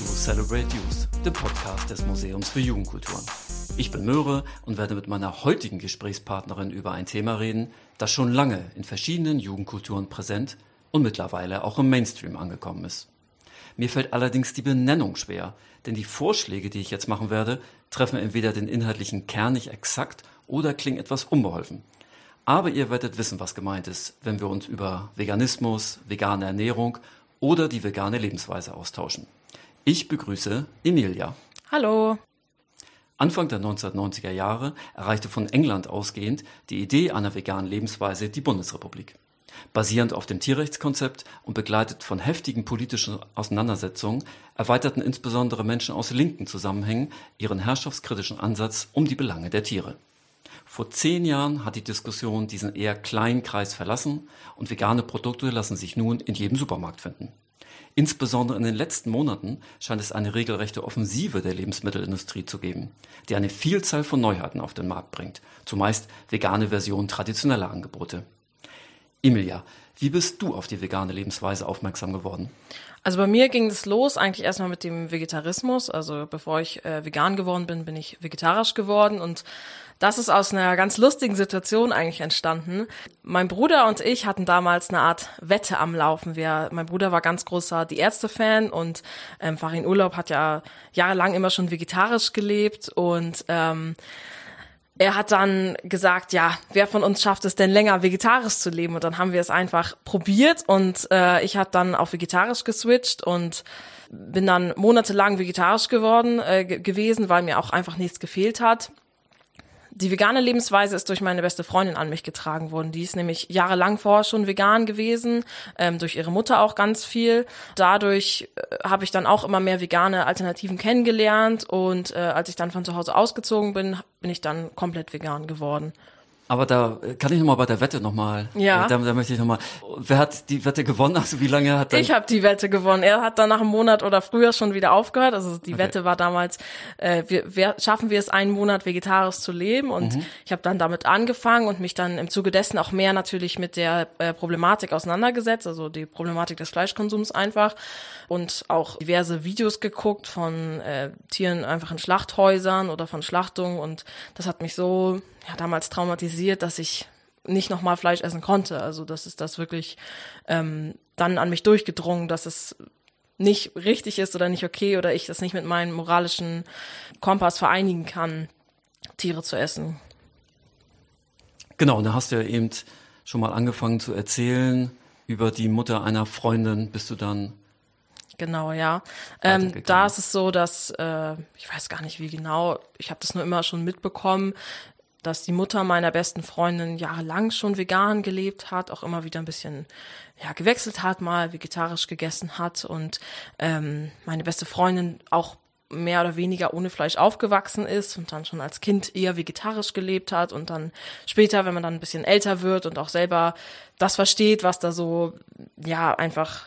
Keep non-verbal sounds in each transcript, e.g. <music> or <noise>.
Zu Celebrate Youth, dem Podcast des Museums für Jugendkulturen. Ich bin Möhre und werde mit meiner heutigen Gesprächspartnerin über ein Thema reden, das schon lange in verschiedenen Jugendkulturen präsent und mittlerweile auch im Mainstream angekommen ist. Mir fällt allerdings die Benennung schwer, denn die Vorschläge, die ich jetzt machen werde, treffen entweder den inhaltlichen Kern nicht exakt oder klingen etwas unbeholfen. Aber ihr werdet wissen, was gemeint ist, wenn wir uns über Veganismus, vegane Ernährung oder die vegane Lebensweise austauschen. Ich begrüße Emilia. Hallo. Anfang der 1990er Jahre erreichte von England ausgehend die Idee einer veganen Lebensweise die Bundesrepublik. Basierend auf dem Tierrechtskonzept und begleitet von heftigen politischen Auseinandersetzungen erweiterten insbesondere Menschen aus linken Zusammenhängen ihren herrschaftskritischen Ansatz um die Belange der Tiere. Vor zehn Jahren hat die Diskussion diesen eher kleinen Kreis verlassen und vegane Produkte lassen sich nun in jedem Supermarkt finden. Insbesondere in den letzten Monaten scheint es eine regelrechte Offensive der Lebensmittelindustrie zu geben, die eine Vielzahl von Neuheiten auf den Markt bringt, zumeist vegane Versionen traditioneller Angebote. Emilia, wie bist du auf die vegane Lebensweise aufmerksam geworden? Also bei mir ging es los eigentlich erstmal mit dem Vegetarismus. Also bevor ich äh, vegan geworden bin, bin ich vegetarisch geworden und das ist aus einer ganz lustigen Situation eigentlich entstanden. Mein Bruder und ich hatten damals eine Art Wette am Laufen. Wir, mein Bruder war ganz großer Die Ärzte-Fan und ähm, Farin Urlaub hat ja jahrelang immer schon vegetarisch gelebt und ähm, er hat dann gesagt, ja, wer von uns schafft es denn länger vegetarisch zu leben? Und dann haben wir es einfach probiert und äh, ich habe dann auf vegetarisch geswitcht und bin dann monatelang vegetarisch geworden äh, gewesen, weil mir auch einfach nichts gefehlt hat die vegane Lebensweise ist durch meine beste Freundin an mich getragen worden. Die ist nämlich jahrelang vorher schon vegan gewesen, ähm, durch ihre Mutter auch ganz viel. Dadurch äh, habe ich dann auch immer mehr vegane Alternativen kennengelernt und äh, als ich dann von zu Hause ausgezogen bin, bin ich dann komplett vegan geworden. Aber da kann ich nochmal bei der Wette nochmal. Ja. Da, da möchte ich nochmal. Wer hat die Wette gewonnen? Also wie lange hat Ich habe die Wette gewonnen. Er hat dann nach einem Monat oder früher schon wieder aufgehört. Also die okay. Wette war damals, äh, wir, wir, schaffen wir es einen Monat vegetarisch zu leben. Und mhm. ich habe dann damit angefangen und mich dann im Zuge dessen auch mehr natürlich mit der äh, Problematik auseinandergesetzt, also die Problematik des Fleischkonsums einfach. Und auch diverse Videos geguckt von äh, Tieren einfach in Schlachthäusern oder von Schlachtungen. Und das hat mich so ja, damals traumatisiert, dass ich nicht nochmal Fleisch essen konnte. Also das ist das wirklich ähm, dann an mich durchgedrungen, dass es nicht richtig ist oder nicht okay oder ich das nicht mit meinem moralischen Kompass vereinigen kann, Tiere zu essen. Genau, und da hast du ja eben schon mal angefangen zu erzählen über die Mutter einer Freundin, bist du dann Genau, ja. Ähm, da ist es so, dass äh, ich weiß gar nicht wie genau. Ich habe das nur immer schon mitbekommen dass die Mutter meiner besten Freundin jahrelang schon vegan gelebt hat, auch immer wieder ein bisschen ja, gewechselt hat, mal vegetarisch gegessen hat und ähm, meine beste Freundin auch mehr oder weniger ohne Fleisch aufgewachsen ist und dann schon als Kind eher vegetarisch gelebt hat und dann später, wenn man dann ein bisschen älter wird und auch selber das versteht, was da so ja einfach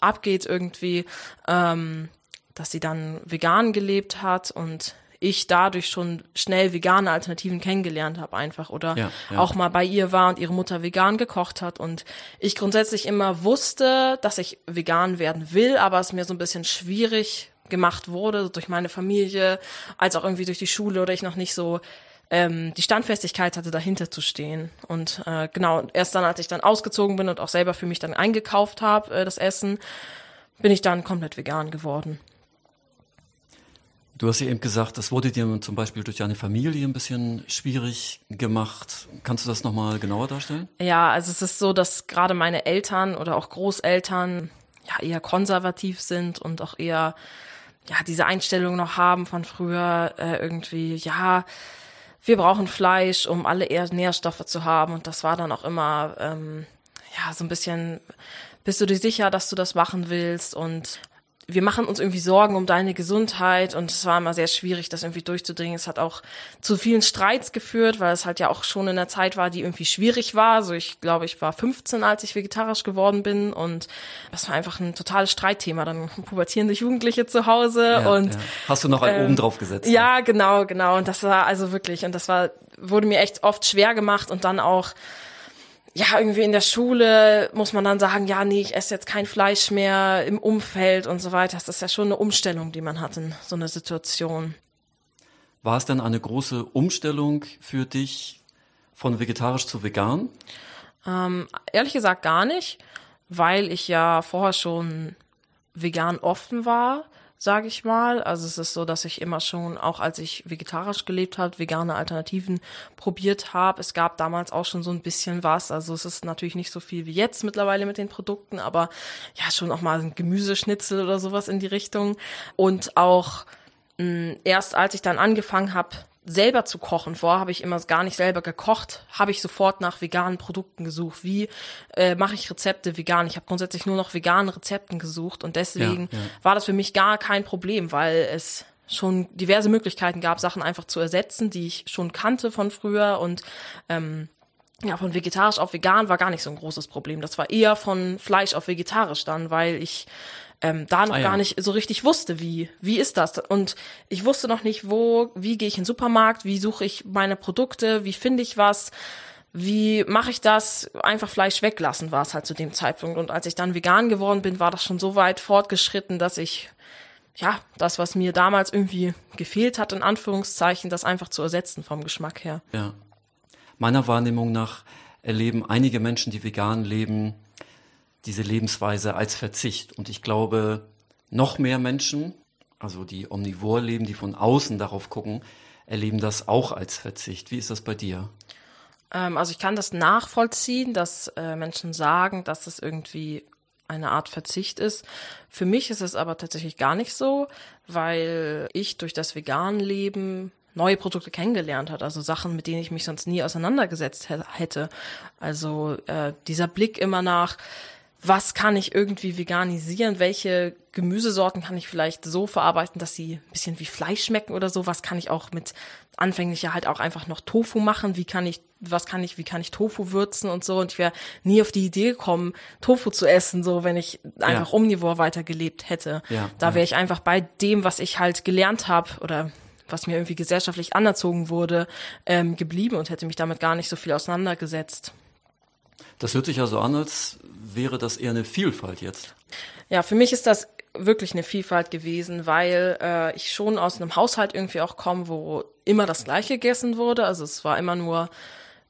abgeht irgendwie, ähm, dass sie dann vegan gelebt hat und ich dadurch schon schnell vegane Alternativen kennengelernt habe einfach oder ja, ja. auch mal bei ihr war und ihre Mutter vegan gekocht hat und ich grundsätzlich immer wusste, dass ich vegan werden will, aber es mir so ein bisschen schwierig gemacht wurde durch meine Familie, als auch irgendwie durch die Schule oder ich noch nicht so ähm, die Standfestigkeit hatte, dahinter zu stehen. Und äh, genau, erst dann, als ich dann ausgezogen bin und auch selber für mich dann eingekauft habe, äh, das Essen, bin ich dann komplett vegan geworden. Du hast ja eben gesagt, das wurde dir zum Beispiel durch deine Familie ein bisschen schwierig gemacht. Kannst du das nochmal genauer darstellen? Ja, also es ist so, dass gerade meine Eltern oder auch Großeltern ja eher konservativ sind und auch eher ja diese Einstellung noch haben von früher äh, irgendwie, ja, wir brauchen Fleisch, um alle Nährstoffe zu haben. Und das war dann auch immer ähm, ja so ein bisschen bist du dir sicher, dass du das machen willst? Und wir machen uns irgendwie Sorgen um deine Gesundheit und es war immer sehr schwierig, das irgendwie durchzudringen. Es hat auch zu vielen Streits geführt, weil es halt ja auch schon in der Zeit war, die irgendwie schwierig war. Also ich glaube, ich war 15, als ich vegetarisch geworden bin und das war einfach ein totales Streitthema. Dann pubertierende Jugendliche zu Hause ja, und ja. hast du noch einen ähm, oben drauf gesetzt? Ja, ja, genau, genau. Und das war also wirklich und das war wurde mir echt oft schwer gemacht und dann auch ja, irgendwie in der Schule muss man dann sagen, ja, nee, ich esse jetzt kein Fleisch mehr im Umfeld und so weiter. Das ist ja schon eine Umstellung, die man hat in so einer Situation. War es dann eine große Umstellung für dich von vegetarisch zu vegan? Ähm, ehrlich gesagt gar nicht, weil ich ja vorher schon vegan offen war sage ich mal. Also es ist so, dass ich immer schon, auch als ich vegetarisch gelebt habe, vegane Alternativen probiert habe. Es gab damals auch schon so ein bisschen was. Also es ist natürlich nicht so viel wie jetzt mittlerweile mit den Produkten, aber ja, schon auch mal ein Gemüseschnitzel oder sowas in die Richtung. Und auch mh, erst als ich dann angefangen habe, selber zu kochen. Vorher habe ich immer gar nicht selber gekocht, habe ich sofort nach veganen Produkten gesucht. Wie äh, mache ich Rezepte vegan? Ich habe grundsätzlich nur noch veganen Rezepten gesucht und deswegen ja, ja. war das für mich gar kein Problem, weil es schon diverse Möglichkeiten gab, Sachen einfach zu ersetzen, die ich schon kannte von früher und ähm, ja, von vegetarisch auf vegan war gar nicht so ein großes Problem. Das war eher von Fleisch auf vegetarisch dann, weil ich ähm, da noch ah, ja. gar nicht so richtig wusste, wie, wie ist das? Und ich wusste noch nicht, wo, wie gehe ich in den Supermarkt, wie suche ich meine Produkte, wie finde ich was, wie mache ich das? Einfach Fleisch weglassen war es halt zu dem Zeitpunkt. Und als ich dann vegan geworden bin, war das schon so weit fortgeschritten, dass ich ja, das, was mir damals irgendwie gefehlt hat, in Anführungszeichen, das einfach zu ersetzen vom Geschmack her. Ja. Meiner Wahrnehmung nach erleben einige Menschen, die vegan leben, diese Lebensweise als Verzicht. Und ich glaube, noch mehr Menschen, also die omnivor leben, die von außen darauf gucken, erleben das auch als Verzicht. Wie ist das bei dir? Ähm, also ich kann das nachvollziehen, dass äh, Menschen sagen, dass es irgendwie eine Art Verzicht ist. Für mich ist es aber tatsächlich gar nicht so, weil ich durch das vegan Leben neue Produkte kennengelernt hat, also Sachen, mit denen ich mich sonst nie auseinandergesetzt hätte. Also äh, dieser Blick immer nach, was kann ich irgendwie veganisieren, welche Gemüsesorten kann ich vielleicht so verarbeiten, dass sie ein bisschen wie Fleisch schmecken oder so, was kann ich auch mit anfänglicher halt auch einfach noch Tofu machen, wie kann ich, was kann ich, wie kann ich Tofu würzen und so und ich wäre nie auf die Idee gekommen, Tofu zu essen, so wenn ich einfach ja. omnivor weitergelebt hätte. Ja, da wäre ich einfach bei dem, was ich halt gelernt habe oder was mir irgendwie gesellschaftlich anerzogen wurde, ähm, geblieben und hätte mich damit gar nicht so viel auseinandergesetzt. Das hört sich ja so an, als wäre das eher eine Vielfalt jetzt. Ja, für mich ist das wirklich eine Vielfalt gewesen, weil äh, ich schon aus einem Haushalt irgendwie auch komme, wo immer das Gleiche gegessen wurde. Also es war immer nur,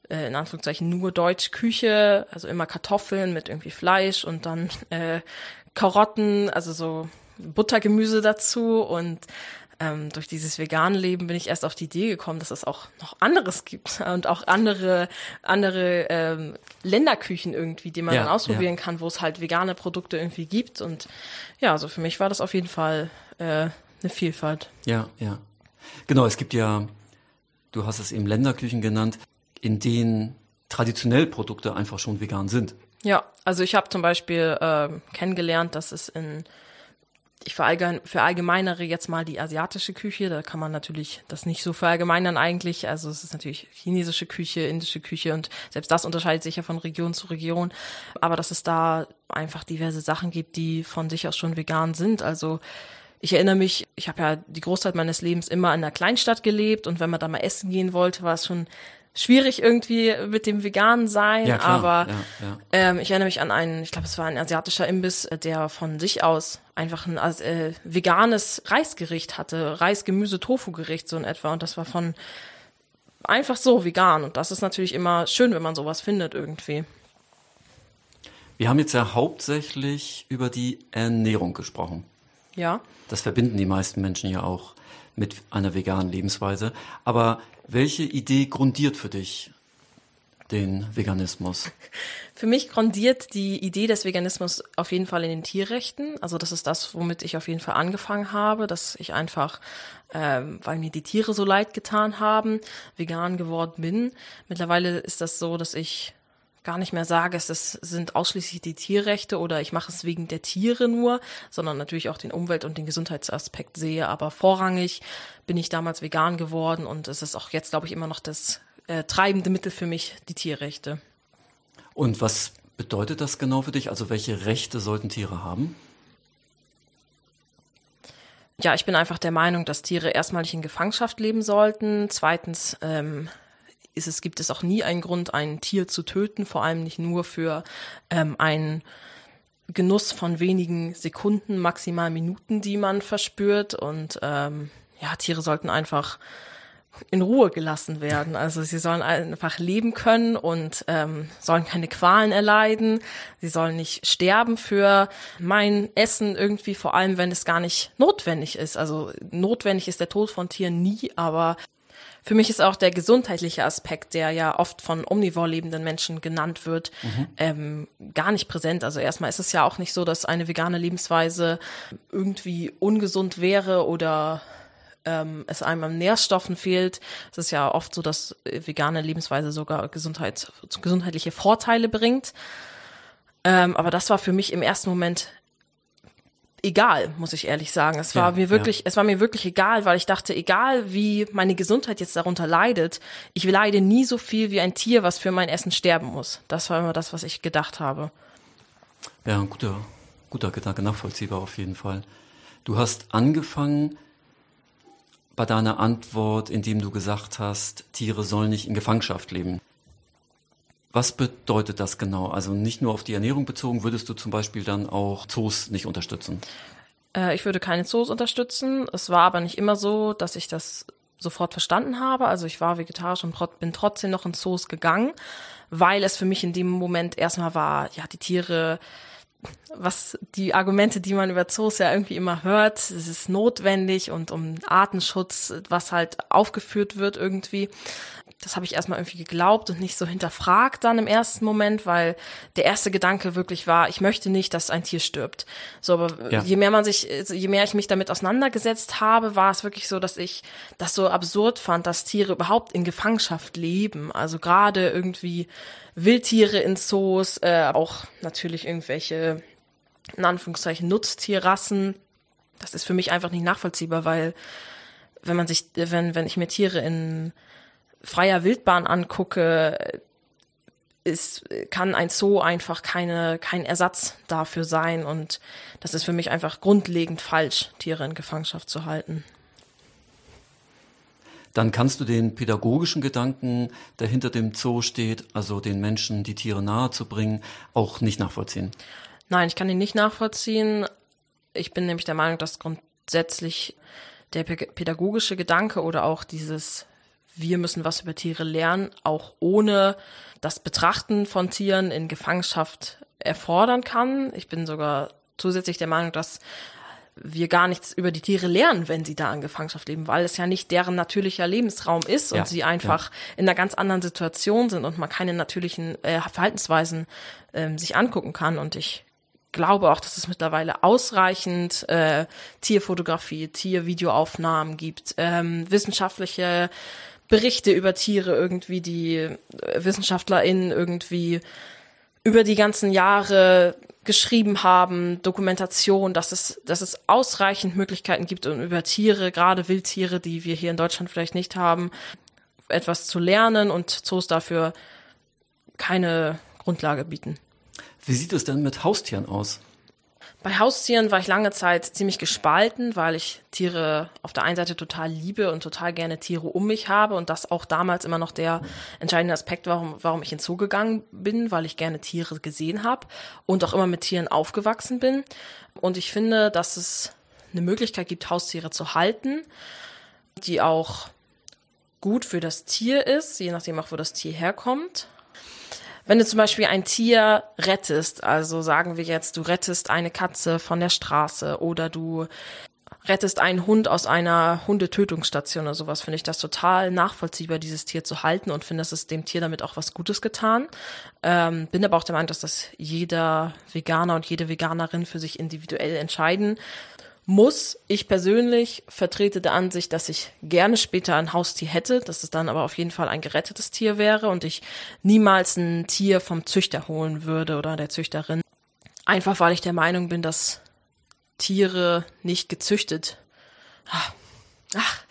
äh, in Anführungszeichen, nur Deutschküche, also immer Kartoffeln mit irgendwie Fleisch und dann äh, Karotten, also so Buttergemüse dazu und ähm, durch dieses vegane Leben bin ich erst auf die Idee gekommen, dass es auch noch anderes gibt <laughs> und auch andere andere ähm, Länderküchen irgendwie, die man ja, dann ausprobieren ja. kann, wo es halt vegane Produkte irgendwie gibt. Und ja, also für mich war das auf jeden Fall äh, eine Vielfalt. Ja, ja. Genau, es gibt ja, du hast es eben Länderküchen genannt, in denen traditionell Produkte einfach schon vegan sind. Ja, also ich habe zum Beispiel äh, kennengelernt, dass es in ich verallgemeinere jetzt mal die asiatische Küche. Da kann man natürlich das nicht so verallgemeinern eigentlich. Also es ist natürlich chinesische Küche, indische Küche und selbst das unterscheidet sich ja von Region zu Region. Aber dass es da einfach diverse Sachen gibt, die von sich aus schon vegan sind. Also ich erinnere mich, ich habe ja die Großteil meines Lebens immer in einer Kleinstadt gelebt und wenn man da mal essen gehen wollte, war es schon schwierig irgendwie mit dem veganen sein, ja, aber ja, ja. Ähm, ich erinnere mich an einen, ich glaube, es war ein asiatischer Imbiss, der von sich aus einfach ein äh, veganes Reisgericht hatte, Reis, Gemüse, Tofu-Gericht so in etwa und das war von einfach so vegan und das ist natürlich immer schön, wenn man sowas findet irgendwie. Wir haben jetzt ja hauptsächlich über die Ernährung gesprochen. Ja. Das verbinden die meisten Menschen ja auch mit einer veganen Lebensweise. Aber welche Idee grundiert für dich den Veganismus? Für mich grundiert die Idee des Veganismus auf jeden Fall in den Tierrechten. Also das ist das, womit ich auf jeden Fall angefangen habe, dass ich einfach, ähm, weil mir die Tiere so leid getan haben, vegan geworden bin. Mittlerweile ist das so, dass ich gar nicht mehr sage, es sind ausschließlich die Tierrechte oder ich mache es wegen der Tiere nur, sondern natürlich auch den Umwelt- und den Gesundheitsaspekt sehe. Aber vorrangig bin ich damals vegan geworden und es ist auch jetzt, glaube ich, immer noch das äh, treibende Mittel für mich, die Tierrechte. Und was bedeutet das genau für dich? Also welche Rechte sollten Tiere haben? Ja, ich bin einfach der Meinung, dass Tiere erstmal nicht in Gefangenschaft leben sollten. Zweitens ähm, ist es, gibt es auch nie einen Grund, ein Tier zu töten, vor allem nicht nur für ähm, einen Genuss von wenigen Sekunden, maximal Minuten, die man verspürt. Und ähm, ja, Tiere sollten einfach in Ruhe gelassen werden. Also sie sollen einfach leben können und ähm, sollen keine Qualen erleiden. Sie sollen nicht sterben für mein Essen irgendwie, vor allem wenn es gar nicht notwendig ist. Also notwendig ist der Tod von Tieren nie, aber für mich ist auch der gesundheitliche Aspekt, der ja oft von omnivor lebenden Menschen genannt wird, mhm. ähm, gar nicht präsent. Also erstmal ist es ja auch nicht so, dass eine vegane Lebensweise irgendwie ungesund wäre oder ähm, es einem an Nährstoffen fehlt. Es ist ja oft so, dass vegane Lebensweise sogar Gesundheit, gesundheitliche Vorteile bringt. Ähm, aber das war für mich im ersten Moment egal, muss ich ehrlich sagen. Es war ja, mir wirklich, ja. es war mir wirklich egal, weil ich dachte, egal wie meine Gesundheit jetzt darunter leidet, ich leide nie so viel wie ein Tier, was für mein Essen sterben muss. Das war immer das, was ich gedacht habe. Ja, ein guter, guter Gedanke, nachvollziehbar auf jeden Fall. Du hast angefangen bei deiner Antwort, indem du gesagt hast, Tiere sollen nicht in Gefangenschaft leben. Was bedeutet das genau? Also nicht nur auf die Ernährung bezogen, würdest du zum Beispiel dann auch Zoos nicht unterstützen? Äh, ich würde keine Zoos unterstützen. Es war aber nicht immer so, dass ich das sofort verstanden habe. Also ich war vegetarisch und bin trotzdem noch in Zoos gegangen, weil es für mich in dem Moment erstmal war, ja, die Tiere was die Argumente, die man über Zoos ja irgendwie immer hört, es ist notwendig und um Artenschutz, was halt aufgeführt wird irgendwie. Das habe ich erstmal irgendwie geglaubt und nicht so hinterfragt dann im ersten Moment, weil der erste Gedanke wirklich war, ich möchte nicht, dass ein Tier stirbt. So, aber ja. je mehr man sich, je mehr ich mich damit auseinandergesetzt habe, war es wirklich so, dass ich das so absurd fand, dass Tiere überhaupt in Gefangenschaft leben. Also gerade irgendwie Wildtiere in Zoos, äh, auch natürlich irgendwelche, in Anführungszeichen, Nutztierrassen. Das ist für mich einfach nicht nachvollziehbar, weil wenn man sich, wenn, wenn ich mir Tiere in freier Wildbahn angucke, ist, kann ein Zoo einfach keine, kein Ersatz dafür sein. Und das ist für mich einfach grundlegend falsch, Tiere in Gefangenschaft zu halten dann kannst du den pädagogischen Gedanken, der hinter dem Zoo steht, also den Menschen die Tiere nahe zu bringen, auch nicht nachvollziehen. Nein, ich kann ihn nicht nachvollziehen. Ich bin nämlich der Meinung, dass grundsätzlich der pädagogische Gedanke oder auch dieses wir müssen was über Tiere lernen, auch ohne das Betrachten von Tieren in Gefangenschaft erfordern kann. Ich bin sogar zusätzlich der Meinung, dass wir gar nichts über die Tiere lernen, wenn sie da in Gefangenschaft leben, weil es ja nicht deren natürlicher Lebensraum ist und ja, sie einfach ja. in einer ganz anderen Situation sind und man keine natürlichen äh, Verhaltensweisen ähm, sich angucken kann. Und ich glaube auch, dass es mittlerweile ausreichend äh, Tierfotografie, Tiervideoaufnahmen gibt, ähm, wissenschaftliche Berichte über Tiere irgendwie, die äh, WissenschaftlerInnen irgendwie über die ganzen Jahre geschrieben haben, Dokumentation, dass es, dass es ausreichend Möglichkeiten gibt, um über Tiere, gerade Wildtiere, die wir hier in Deutschland vielleicht nicht haben, etwas zu lernen und Zoos dafür keine Grundlage bieten. Wie sieht es denn mit Haustieren aus? Bei Haustieren war ich lange Zeit ziemlich gespalten, weil ich Tiere auf der einen Seite total liebe und total gerne Tiere um mich habe und das auch damals immer noch der entscheidende Aspekt, warum, warum ich hinzugegangen bin, weil ich gerne Tiere gesehen habe und auch immer mit Tieren aufgewachsen bin. Und ich finde, dass es eine Möglichkeit gibt, Haustiere zu halten, die auch gut für das Tier ist, je nachdem auch, wo das Tier herkommt wenn du zum Beispiel ein Tier rettest, also sagen wir jetzt, du rettest eine Katze von der Straße oder du rettest einen Hund aus einer Hundetötungsstation oder sowas, finde ich das total nachvollziehbar, dieses Tier zu halten und finde, es ist dem Tier damit auch was Gutes getan. Ähm, bin aber auch der Meinung, dass das jeder Veganer und jede Veganerin für sich individuell entscheiden muss. Ich persönlich vertrete der Ansicht, dass ich gerne später ein Haustier hätte, dass es dann aber auf jeden Fall ein gerettetes Tier wäre und ich niemals ein Tier vom Züchter holen würde oder der Züchterin. Einfach weil ich der Meinung bin, dass Tiere nicht gezüchtet. Ach. Ach.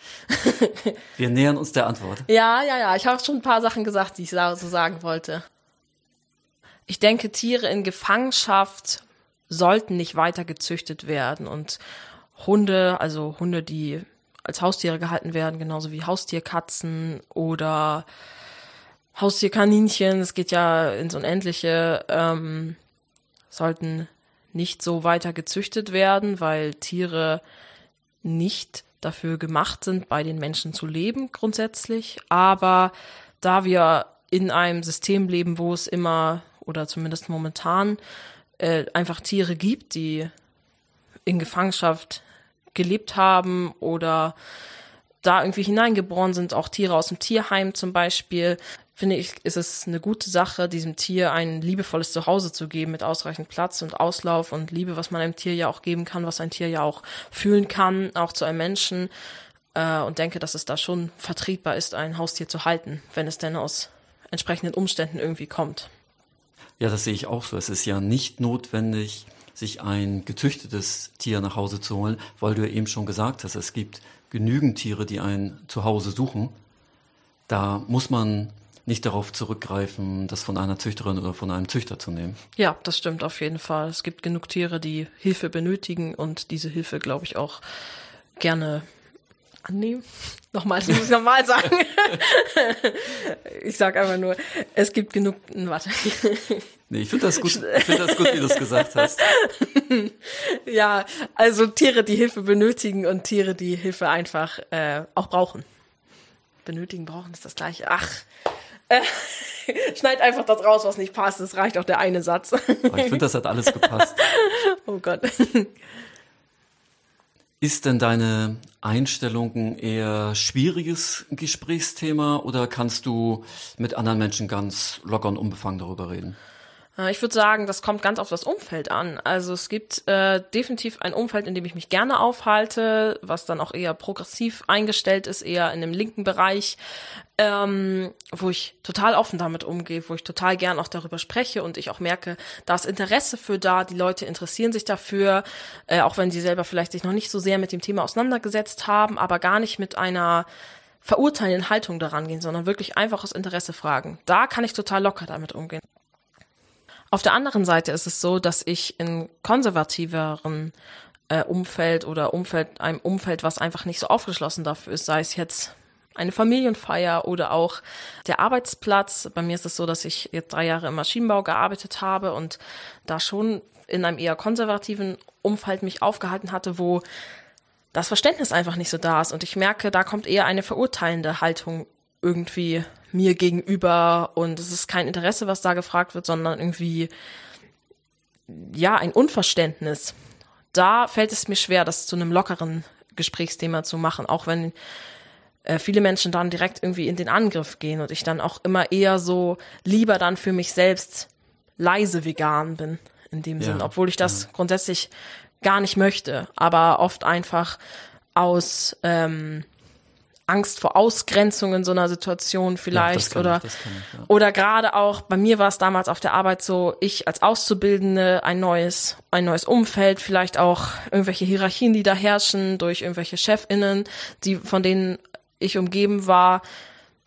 <laughs> Wir nähern uns der Antwort. Ja, ja, ja. Ich habe schon ein paar Sachen gesagt, die ich so sagen wollte. Ich denke, Tiere in Gefangenschaft sollten nicht weiter gezüchtet werden und Hunde, also Hunde, die als Haustiere gehalten werden, genauso wie Haustierkatzen oder Haustierkaninchen, es geht ja ins Unendliche, ähm, sollten nicht so weiter gezüchtet werden, weil Tiere nicht dafür gemacht sind, bei den Menschen zu leben grundsätzlich. Aber da wir in einem System leben, wo es immer oder zumindest momentan äh, einfach Tiere gibt, die in Gefangenschaft gelebt haben oder da irgendwie hineingeboren sind, auch Tiere aus dem Tierheim zum Beispiel, finde ich, ist es eine gute Sache, diesem Tier ein liebevolles Zuhause zu geben mit ausreichend Platz und Auslauf und Liebe, was man einem Tier ja auch geben kann, was ein Tier ja auch fühlen kann, auch zu einem Menschen. Äh, und denke, dass es da schon vertretbar ist, ein Haustier zu halten, wenn es denn aus entsprechenden Umständen irgendwie kommt. Ja, das sehe ich auch so. Es ist ja nicht notwendig, sich ein gezüchtetes Tier nach Hause zu holen, weil du ja eben schon gesagt hast, es gibt genügend Tiere, die ein Zuhause suchen. Da muss man nicht darauf zurückgreifen, das von einer Züchterin oder von einem Züchter zu nehmen. Ja, das stimmt auf jeden Fall. Es gibt genug Tiere, die Hilfe benötigen und diese Hilfe, glaube ich, auch gerne annehmen. Nochmal, das muss ich nochmal sagen. <laughs> ich sage einfach nur, es gibt genug. Warte. Nee, ich finde das gut, <laughs> ich finde das gut, wie du es gesagt hast. ja, also Tiere, die Hilfe benötigen und Tiere, die Hilfe einfach äh, auch brauchen. Benötigen, brauchen ist das gleiche. Ach, äh, <laughs> schneid einfach das raus, was nicht passt. Es reicht auch der eine Satz. Aber ich finde, das hat alles gepasst. oh Gott. Ist denn deine Einstellung ein eher schwieriges Gesprächsthema oder kannst du mit anderen Menschen ganz locker und unbefangen darüber reden? Äh, ich würde sagen, das kommt ganz auf das Umfeld an. Also es gibt äh, definitiv ein Umfeld, in dem ich mich gerne aufhalte, was dann auch eher progressiv eingestellt ist, eher in dem linken Bereich, ähm, wo ich total offen damit umgehe, wo ich total gern auch darüber spreche und ich auch merke, da ist Interesse für da, die Leute interessieren sich dafür, äh, auch wenn sie selber vielleicht sich noch nicht so sehr mit dem Thema auseinandergesetzt haben, aber gar nicht mit einer verurteilenden Haltung daran gehen, sondern wirklich einfach aus Interesse fragen. Da kann ich total locker damit umgehen. Auf der anderen Seite ist es so, dass ich in konservativeren äh, Umfeld oder Umfeld, einem Umfeld, was einfach nicht so aufgeschlossen dafür ist, sei es jetzt eine Familienfeier oder auch der Arbeitsplatz. Bei mir ist es so, dass ich jetzt drei Jahre im Maschinenbau gearbeitet habe und da schon in einem eher konservativen Umfeld mich aufgehalten hatte, wo das Verständnis einfach nicht so da ist. Und ich merke, da kommt eher eine verurteilende Haltung irgendwie mir gegenüber und es ist kein Interesse, was da gefragt wird, sondern irgendwie, ja, ein Unverständnis. Da fällt es mir schwer, das zu einem lockeren Gesprächsthema zu machen, auch wenn äh, viele Menschen dann direkt irgendwie in den Angriff gehen und ich dann auch immer eher so lieber dann für mich selbst leise vegan bin, in dem ja, Sinn, obwohl ich das ja. grundsätzlich gar nicht möchte, aber oft einfach aus ähm, Angst vor Ausgrenzung in so einer Situation vielleicht ja, oder ich, ich, ja. oder gerade auch bei mir war es damals auf der Arbeit so, ich als Auszubildende ein neues ein neues Umfeld, vielleicht auch irgendwelche Hierarchien, die da herrschen durch irgendwelche Chefinnen, die von denen ich umgeben war,